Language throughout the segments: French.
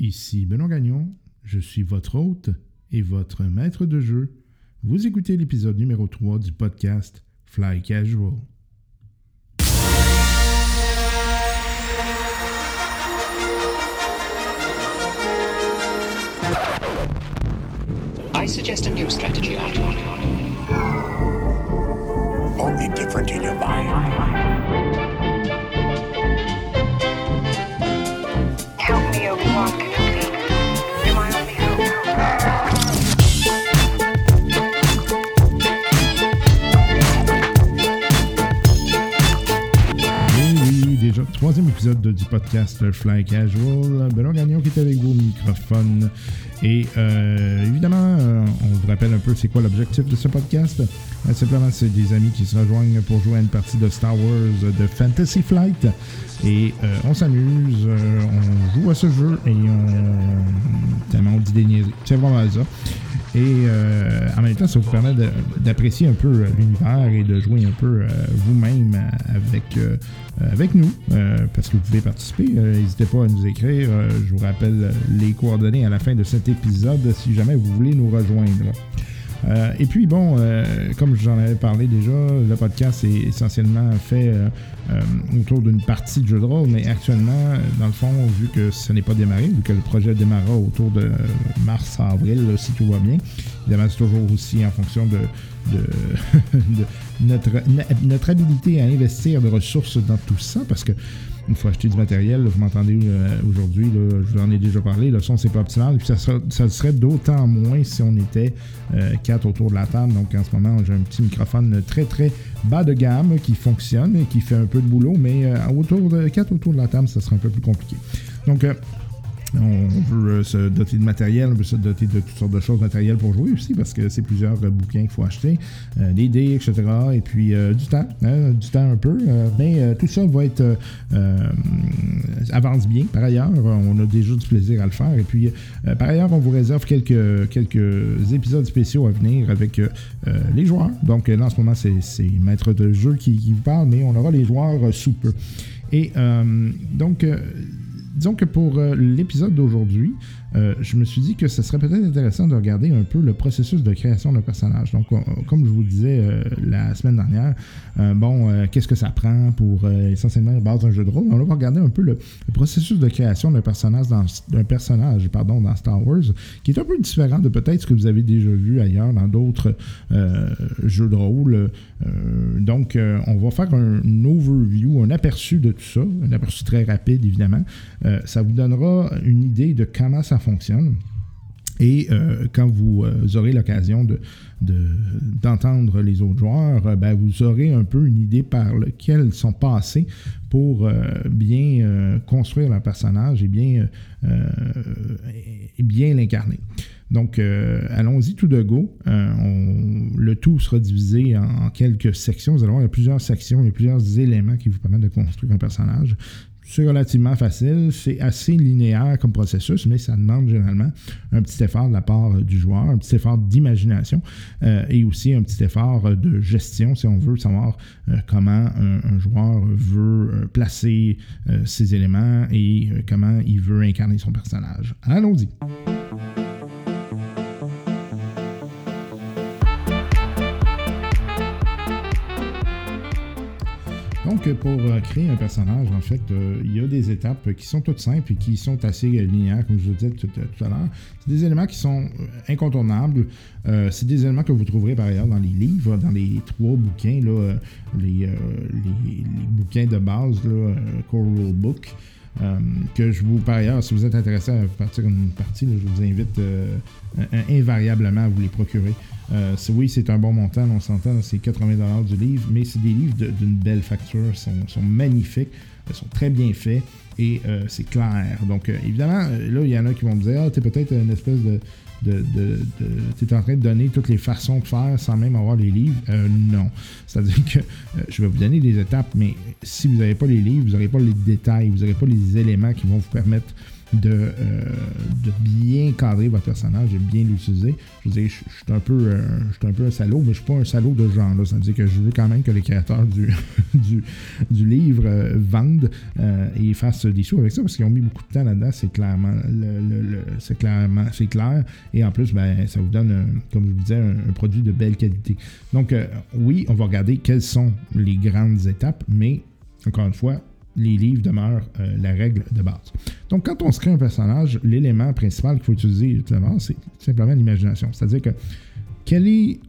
Ici Benoît Gagnon, je suis votre hôte et votre maître de jeu. Vous écoutez l'épisode numéro 3 du podcast Fly Casual. I suggest a new strategy. Only different in your mind. Épisode de- du podcast Fly Casual. Benoît Gagnon qui est avec vous au microphone. Et euh, évidemment, euh, on vous rappelle un peu c'est quoi l'objectif de ce podcast. Euh, simplement, c'est des amis qui se rejoignent pour jouer à une partie de Star Wars de Fantasy Flight. Et euh, on s'amuse, on joue à ce jeu et on, tellement on dit des niaiseries. C'est vraiment ça. Et euh, en même temps, ça vous permet d'apprécier un peu euh, l'univers et de jouer un peu euh, vous-même euh, avec, euh, avec nous, parce que vous pouvez participer. N'hésitez pas à nous écrire. Je vous rappelle les coordonnées à la fin de cet épisode si jamais vous voulez nous rejoindre. Euh, et puis bon, euh, comme j'en avais parlé déjà, le podcast est essentiellement fait euh, euh, autour d'une partie de jeu de rôle, mais actuellement, euh, dans le fond, vu que ce n'est pas démarré, vu que le projet démarrera autour de mars-avril, si tout va bien, évidemment, c'est toujours aussi en fonction de, de, de notre, notre habilité à investir de ressources dans tout ça, parce que il faut acheter du matériel. vous m'entendez euh, aujourd'hui, je vous en ai déjà parlé. Le son, c'est pas optimal. Puis ça, sera- ça serait d'autant moins si on était euh, quatre autour de la table. Donc en ce moment, j'ai un petit microphone très très bas de gamme qui fonctionne et qui fait un peu de boulot, mais euh, autour de quatre autour de la table, ça serait un peu plus compliqué. Donc euh, on veut euh, se doter de matériel, on veut se doter de toutes sortes de choses matérielles pour jouer aussi, parce que c'est plusieurs euh, bouquins qu'il faut acheter, euh, des dés, etc. Et puis du temps, hein, du temps un peu. mais tout ça va être avance bien. Par ailleurs, on a déjà du plaisir à le faire. Et puis, par ailleurs, on vous réserve quelques, quelques épisodes spéciaux à venir avec les joueurs. Donc là, en ce moment, c'est Maître de jeu qui, qui vous parle, mais on aura les joueurs sous peu. Et donc, disons que pour euh, l'épisode d'aujourd'hui, euh, je me suis dit que ce serait peut-être intéressant de regarder un peu le processus de création d'un personnage. Donc, on- comme je vous disais euh, la semaine dernière, euh, bon, qu'est-ce que ça prend pour essentiellement base d'un jeu de rôle? On va regarder un peu le, processus de création d'un personnage, dans, personnage pardon, dans Star Wars, qui est un peu différent de peut-être ce que vous avez déjà vu ailleurs dans d'autres jeux de rôle. Donc, on va faire un, une overview, un aperçu de tout ça, un aperçu très rapide évidemment. Ça vous donnera une idée de comment ça fonctionne. Et euh, quand vous euh, aurez l'occasion de, de- d'entendre les autres joueurs, euh, ben, vous aurez un peu une idée par lequel ils sont passés pour bien construire leur personnage et bien, bien l'incarner. Donc, allons-y tout de go. Le tout sera divisé en, en quelques sections. Vous allez voir, il y a plusieurs sections, il y a plusieurs éléments qui vous permettent de construire un personnage. C'est relativement facile, c'est assez linéaire comme processus, mais ça demande généralement un petit effort de la part du joueur, un petit effort d'imagination euh, et aussi un petit effort de gestion si on veut savoir euh, comment un, joueur veut euh, placer ses éléments et comment il veut incarner son personnage. Allons-y. Pour euh, créer un personnage, en fait, euh, il y a des étapes qui sont toutes simples et qui sont assez linéaires, comme je vous disais tout, à l'heure. C'est des éléments qui sont euh, incontournables. C'est des éléments que vous trouverez par ailleurs dans les livres, dans les trois bouquins, les, bouquins de base, là, Core Rule Book. Euh, que je vous, par ailleurs, si vous êtes intéressé à partir d'une partie, je vous invite euh, invariablement à vous les procurer. Euh, oui, c'est un bon montant, on s'entend, c'est 80$ du livre, mais c'est des livres d'une belle facture, sont, sont magnifiques, euh, sont très bien faits et euh, c'est clair. Donc, euh, évidemment, euh, là, il y en a qui vont me dire Ah, t'es peut-être une espèce de. de, t'es en train de donner toutes les façons de faire sans même avoir les livres. Non. C'est-à-dire que je vais vous donner des étapes, mais si vous n'avez pas les livres, vous n'aurez pas les détails, vous n'aurez pas les éléments qui vont vous permettre de, euh, de bien cadrer votre personnage, de bien l'utiliser. Je veux dire, je, suis un, peu, euh, je suis un peu un salaud, mais je suis pas un salaud de ce genre-là. Ça veut dire que je veux quand même que les créateurs du, livre euh, vendent et fassent des sous avec ça, parce qu'ils ont mis beaucoup de temps là-dedans. C'est clairement, c'est clairement, c'est clair. Et en plus, ben, ça vous donne, comme je vous disais, un, produit de belle qualité. Donc, oui, on va regarder quelles sont les grandes étapes, mais encore une fois, les livres demeurent euh, la règle de base. Donc, quand on se crée un personnage, l'élément principal qu'il faut utiliser c'est simplement l'imagination. C'est-à-dire que quelle est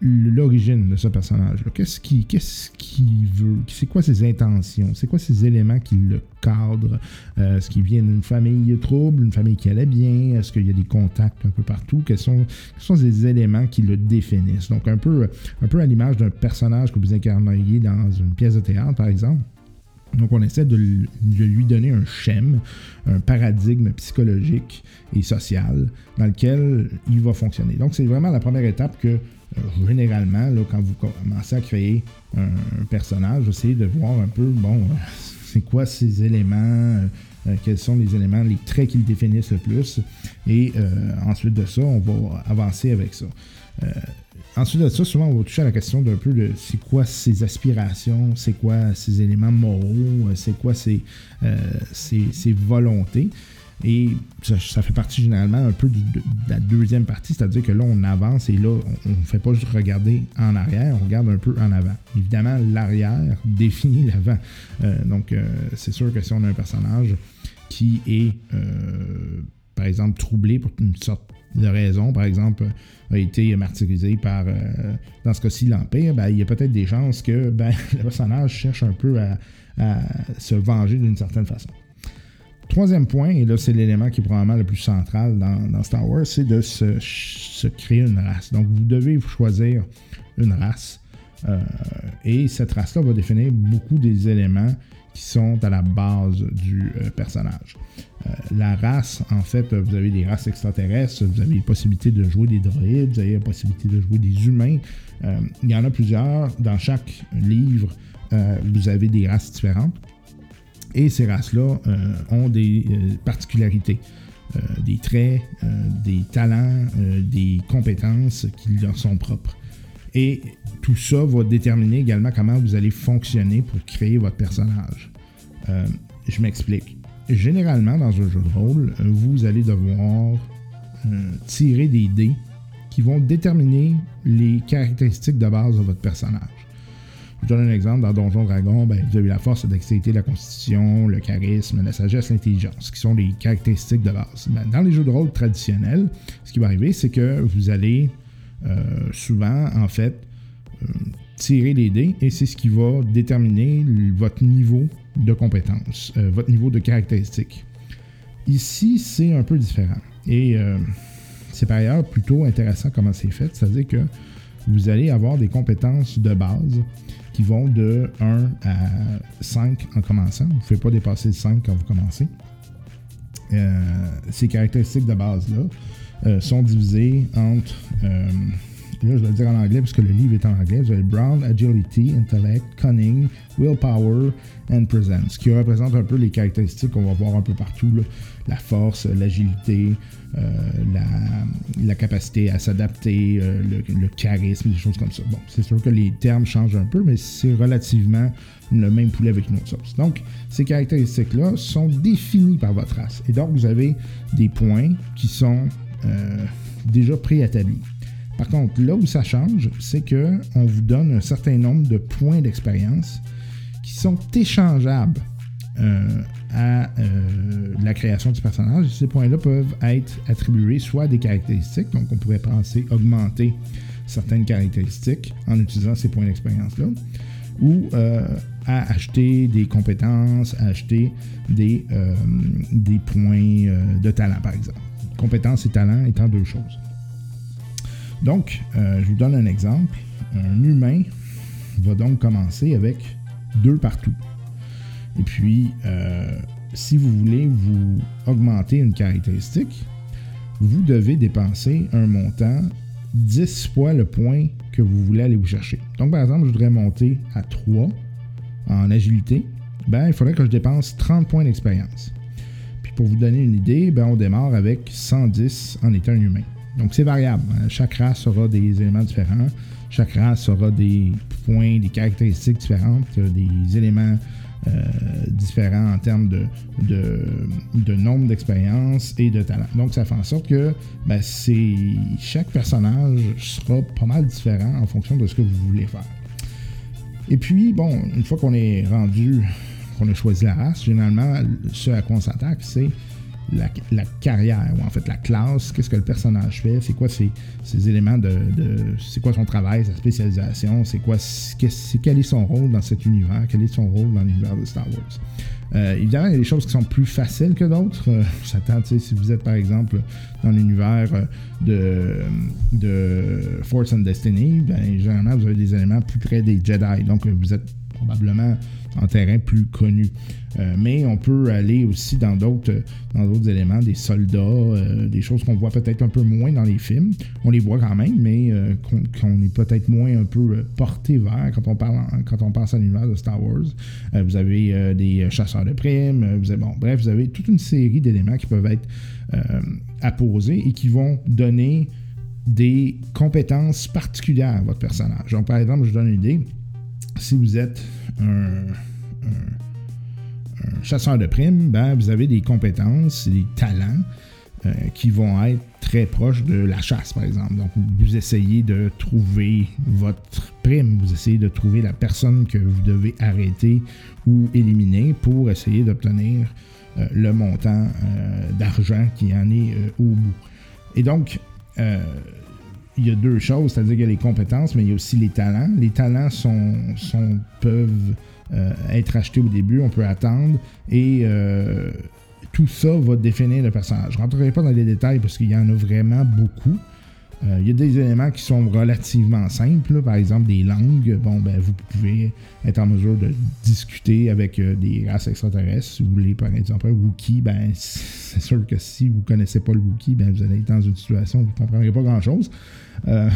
l'origine de ce personnage-là? Qu'est-ce qu'il veut? C'est quoi ses intentions? C'est quoi ces éléments qui le cadrent? Euh, Est-ce qu'il vient d'une famille trouble, une famille qui allait bien? Est-ce qu'il y a des contacts un peu partout? Quels sont, quels ces éléments qui le définissent? Donc, un peu, un peu à l'image d'un personnage que vous incarneriez dans une pièce de théâtre, par exemple. Donc, on essaie de, lui donner un schème, un paradigme psychologique et social dans lequel il va fonctionner. Donc, c'est vraiment la première étape que, euh, généralement, quand vous commencez à créer un, personnage, essayez de voir un peu, bon, euh, c'est quoi ces éléments, euh, quels sont les éléments, les traits qui le définissent le plus. Et ensuite de ça, on va avancer avec ça. Ensuite de ça, souvent, on va toucher à la question d'un peu de c'est quoi ses aspirations, c'est quoi ses éléments moraux, euh, c'est quoi ses, euh, ses- ses volontés. Et ça, fait partie généralement un peu de, la deuxième partie, c'est-à-dire que là, on avance et là, on ne fait pas juste regarder en arrière, on regarde un peu en avant. Évidemment, l'arrière définit l'avant. Euh, donc, c'est sûr que si on a un personnage qui est, par exemple, troublé pour une sorte de raison, par exemple, a été martyrisé par, euh, dans ce cas-ci, l'Empire, ben, il y a peut-être des chances que ben, le personnage cherche un peu à, se venger d'une certaine façon. Troisième point, et là c'est l'élément qui est probablement le plus central dans, Star Wars, c'est de se, créer une race. Donc vous devez choisir une race. euh, et cette race-là va définir beaucoup des éléments qui sont à la base du euh, personnage. Euh, la race, en fait, vous avez des races extraterrestres, vous avez la possibilité de jouer des droïdes, vous avez la possibilité de jouer des humains. Euh, il y en a plusieurs. Dans chaque livre, euh, vous avez des races différentes. Et ces races-là ont des particularités, des traits, des talents, des compétences qui leur sont propres. Et tout ça va déterminer également comment vous allez fonctionner pour créer votre personnage. Je m'explique. Généralement, dans un jeu de rôle, euh, vous allez devoir euh, tirer des dés qui vont déterminer les caractéristiques de base de votre personnage. Je vous donne un exemple. Dans Donjon Dragon, ben, vous avez la force, la dextérité, la constitution, le charisme, la sagesse, l'intelligence, qui sont les caractéristiques de base. Ben, dans les jeux de rôle traditionnels, ce qui va arriver, c'est que vous allez euh, souvent, en fait, euh, tirer les dés et c'est ce qui va déterminer votre niveau de compétence, euh, votre niveau de caractéristiques. Ici, c'est un peu différent. Et euh, c'est par ailleurs plutôt intéressant comment c'est fait, c'est-à-dire que vous allez avoir des compétences de base qui vont de 1 à 5 en commençant. Vous ne pouvez pas dépasser le 5 quand vous commencez. Euh, ces caractéristiques de base-là sont divisées entre, là je vais le dire en anglais parce que le livre est en anglais, vous avez Brown, Agility, Intellect, Cunning, Willpower and Presence, qui représente un peu les caractéristiques qu'on va voir un peu partout, là. la force, l'agilité, euh, la, capacité à s'adapter, euh, le, le charisme, des choses comme ça. Bon, c'est sûr que les termes changent un peu, mais c'est relativement le même poulet avec une autre sauce. Donc, ces caractéristiques-là sont définies par votre race. Et donc, vous avez des points qui sont euh, déjà préétablis. Par contre, là où ça change, c'est que on vous donne un certain nombre de points d'expérience qui sont échangeables euh, à euh, la création du personnage. Ces points-là peuvent être attribués soit à des caractéristiques, donc on pourrait penser augmenter certaines caractéristiques en utilisant ces points d'expérience-là, ou euh, à acheter des compétences, à acheter des, des points de talent, par exemple. Compétences et talents étant deux choses. Donc, euh, je vous donne un exemple. Un humain va donc commencer avec deux partout. Et puis, euh, si vous voulez vous augmenter une caractéristique, vous devez dépenser un montant 10 fois le point que vous voulez aller vous chercher. Donc, par exemple, je voudrais monter à 3 en agilité. Ben, il faudrait que je dépense 30 points d'expérience. Puis pour vous donner une idée, ben, on démarre avec 110 en étant humain. Donc c'est variable. hein. Chaque race aura des éléments différents. Chaque race aura des points, des caractéristiques différentes, euh, des éléments euh, différents en termes de nombre d'expériences et de talent. Donc ça fait en sorte que ben, c'est, chaque personnage sera pas mal différent en fonction de ce que vous voulez faire. Et puis, bon, une fois qu'on est rendu, qu'on a choisi la race, généralement, ce à quoi on s'attaque, c'est la, carrière, ou en fait la classe, qu'est-ce que le personnage fait, c'est quoi ses, éléments de, c'est quoi son travail, sa spécialisation, c'est quoi, c'est, quel est son rôle dans cet univers, quel est son rôle dans l'univers de Star Wars. Euh, évidemment, il y a des choses qui sont plus faciles que d'autres. Euh, J'attends, si vous êtes par exemple dans l'univers euh, de, de Force and Destiny, ben, généralement, vous avez des éléments plus près des Jedi. Donc, euh, vous êtes probablement en terrain plus connu. Euh, mais on peut aller aussi dans d'autres dans d'autres éléments, des soldats, euh, des choses qu'on voit peut-être un peu moins dans les films. On les voit quand même, mais euh, qu'on est peut-être moins un peu porté vers quand on parle quand on pense à l'univers de Star Wars. Vous avez des chasseurs de primes, vous avez, bon, bref, vous avez toute une série d'éléments qui peuvent être apposés et qui vont donner des compétences particulières à votre personnage. Donc, par exemple, je vous donne une idée. Si vous êtes un, chasseur de primes, ben, vous avez des compétences des talents euh, qui vont être très proches de la chasse, par exemple. Donc, vous essayez de trouver votre prime, vous essayez de trouver la personne que vous devez arrêter ou éliminer pour essayer d'obtenir euh, le montant euh, d'argent qui en est au bout. Et donc, il y a deux choses, c'est-à-dire qu'il y a les compétences, mais il y a aussi les talents. Les talents sont, peuvent euh, être achetés au début, on peut attendre, et euh, tout ça va définir le personnage. Je ne rentrerai pas dans les détails parce qu'il y en a vraiment beaucoup. Euh, il y a des éléments qui sont relativement simples, là. par exemple des langues. Bon, ben, vous pouvez être en mesure de discuter avec des races extraterrestres. Vous voulez, par exemple, un Wookiee, ben, c'est sûr que si vous ne connaissez pas le Wookiee, ben, vous allez être dans une situation où vous ne comprendrez pas grand-chose. Euh,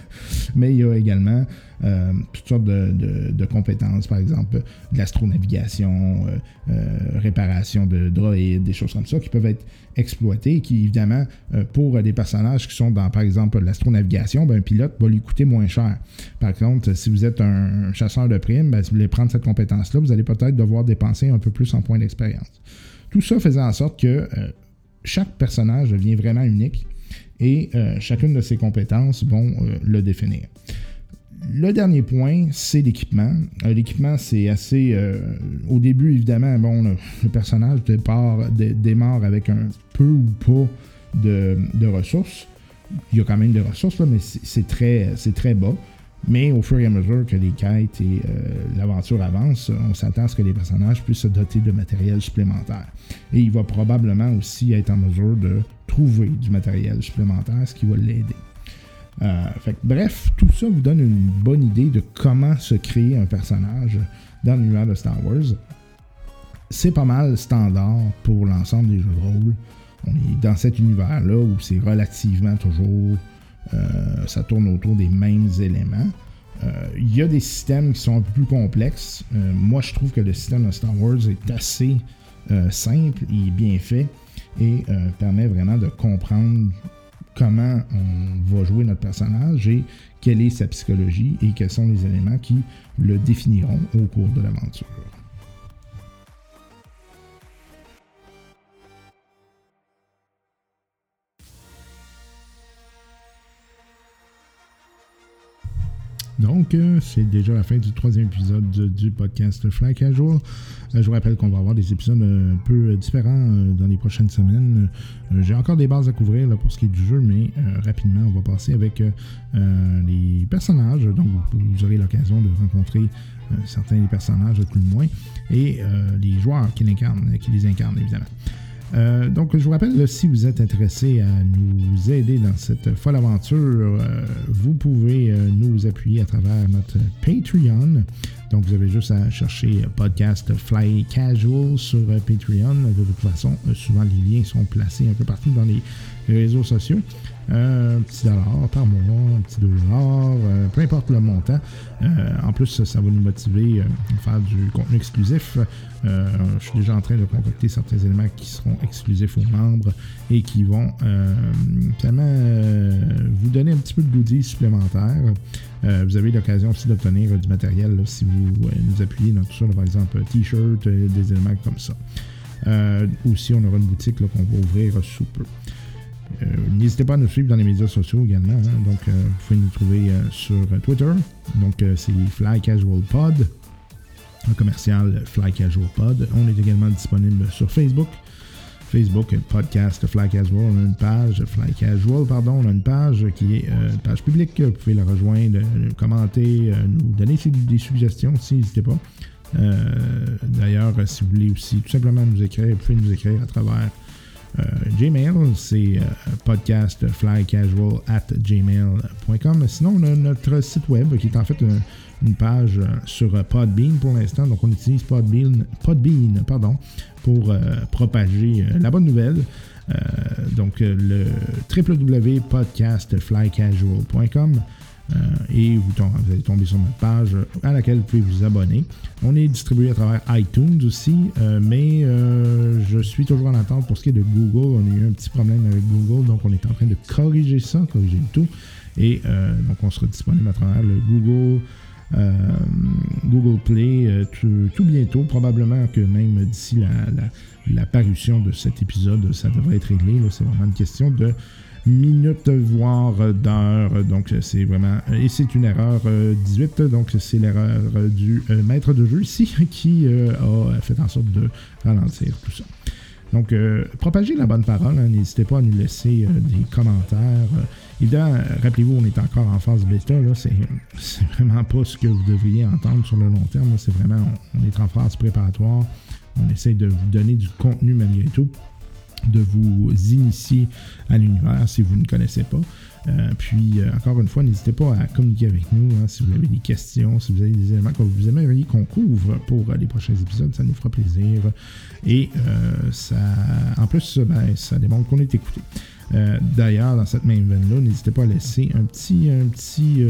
mais il y a également euh, toutes sortes de, compétences, par exemple de l'astronavigation, euh, réparation de droïdes, des choses comme ça, qui peuvent être exploitées et qui, évidemment, pour des personnages qui sont dans, par exemple, l'astronavigation, ben, un pilote va lui coûter moins cher. Par contre, si vous êtes un chasseur de primes, ben, si vous voulez prendre cette compétence-là, vous allez peut-être devoir dépenser un peu plus en points d'expérience. Tout ça faisant en sorte que chaque personnage devient vraiment unique et euh, chacune de ses compétences vont euh, le définir. Le dernier point, c'est l'équipement. Euh, l'équipement, c'est assez. au début, évidemment, bon, le, personnage démarre avec un peu ou pas de, ressources. Il y a quand même des ressources, mais c'est très, c'est très bas. Mais au fur et à mesure que les quêtes et euh, l'aventure avancent, on s'attend à ce que les personnages puissent se doter de matériel supplémentaire. Et il va probablement aussi être en mesure de trouver du matériel supplémentaire, ce qui va l'aider. Euh, fait bref, tout ça vous donne une bonne idée de comment se créer un personnage dans l'univers de Star Wars. C'est pas mal standard pour l'ensemble des jeux de rôle. On est dans cet univers-là où c'est relativement toujours. Euh, ça tourne autour des mêmes éléments. Euh, Il y a des systèmes qui sont un peu plus complexes. Euh, moi, je trouve que le système de Star Wars est assez simple et bien fait et permet vraiment de comprendre comment on va jouer notre personnage et quelle est sa psychologie et quels sont les éléments qui le définiront au cours de l'aventure. Donc, euh, c'est déjà la fin du troisième épisode du, podcast Fly Casual. Euh, je vous rappelle qu'on va avoir des épisodes un peu euh, différents euh, dans les prochaines semaines. J'ai encore des bases à couvrir pour ce qui est du jeu, mais rapidement, on va passer avec les personnages. Donc, vous, aurez l'occasion de rencontrer certains des personnages, tout le moins, et les joueurs qui, l'incarnent, qui les incarnent, évidemment. Euh, donc, je vous rappelle, si vous êtes intéressé à nous aider dans cette folle aventure, euh, vous pouvez euh, nous appuyer à travers notre Patreon. Donc, vous avez juste à chercher podcast Fly Casual sur Patreon. De toute façon, souvent les liens sont placés un peu partout dans les réseaux sociaux. un petit dollar par mois, un petit dollar, peu importe le montant. en plus, ça, va nous motiver à faire du contenu exclusif. je suis déjà en train de concocter certains éléments qui seront exclusifs aux membres et qui vont finalement vous donner un petit peu de goodies supplémentaires. vous avez l'occasion aussi d'obtenir du matériel si vous nous appuyez dans tout ça, par exemple t-shirt, des éléments comme ça. aussi, on aura une boutique qu'on va ouvrir sous peu. Euh, n'hésitez pas à nous suivre dans les médias sociaux également. Hein. Donc, euh, vous pouvez nous trouver euh, sur Twitter. Donc, c'est Fly Casual Pod, un commercial Fly Casual Pod. On est également disponible sur Facebook. Facebook, podcast Fly Casual, on a une page, Fly Casual, pardon, on a une page qui est une page publique. Vous pouvez la rejoindre, commenter, nous donner des suggestions aussi, n'hésitez pas. D'ailleurs, si vous voulez aussi tout simplement nous écrire, vous pouvez nous écrire à travers Gmail, c'est euh, podcastflycasual at gmail.com. Sinon, on a notre site web qui est en fait une, page euh, sur Podbean pour l'instant. Donc, on utilise Podbean, Podbean pardon, pour propager la bonne nouvelle. donc, le www.podcastflycasual.com. Euh, et vous, allez tomber sur notre page à laquelle vous pouvez vous abonner. On est distribué à travers iTunes aussi, euh, mais euh, je suis toujours en attente pour ce qui est de Google. On a eu un petit problème avec Google, donc on est en train de corriger ça, corriger tout. Et donc on sera disponible à travers le Google. Google Play tout, bientôt, probablement que même d'ici la, parution de cet épisode, ça devrait être réglé. C'est vraiment une question de minutes, voire d'heures. Donc, c'est vraiment. Et c'est une erreur 18. Euh, donc, c'est l'erreur du euh, maître de jeu ici qui euh, a fait en sorte de ralentir tout ça. Donc, propagez la bonne parole. Hein. N'hésitez pas à nous laisser des commentaires. évidemment, rappelez-vous, on est encore en phase bêta. C'est, vraiment pas ce que vous devriez entendre sur le long terme. C'est vraiment, on est en phase préparatoire. On essaie de vous donner du contenu malgré tout de vous initier à l'univers si vous ne connaissez pas. Euh, puis, euh, encore une fois, n'hésitez pas à communiquer avec nous hein, si vous avez des questions, si vous avez des éléments que vous aimeriez qu'on couvre pour les prochains épisodes, ça nous fera plaisir. Et euh, ça, en plus, ben, ça démontre qu'on est écouté. D'ailleurs, dans cette même veine-là, n'hésitez pas à laisser un petit, un petit,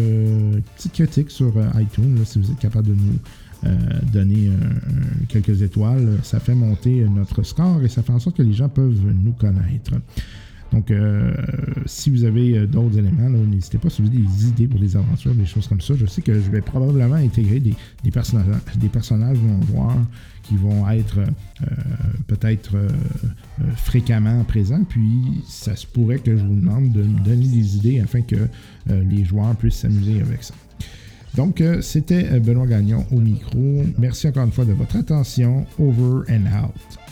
petite critique sur iTunes si vous êtes capable de nous euh, donner quelques étoiles, ça fait monter notre score et ça fait en sorte que les gens peuvent nous connaître. Donc, euh, si vous avez euh, d'autres éléments, n'hésitez pas si vous avez des idées pour des aventures, des choses comme ça. Je sais que je vais probablement intégrer des, personnages, des personnages voir qui vont être peut-être fréquemment présents. Puis, ça se pourrait que je vous demande de donner des idées afin que les joueurs puissent s'amuser avec ça. Donc, euh, c'était euh, Benoît Gagnon au micro. Merci encore une fois de votre attention. Over and out.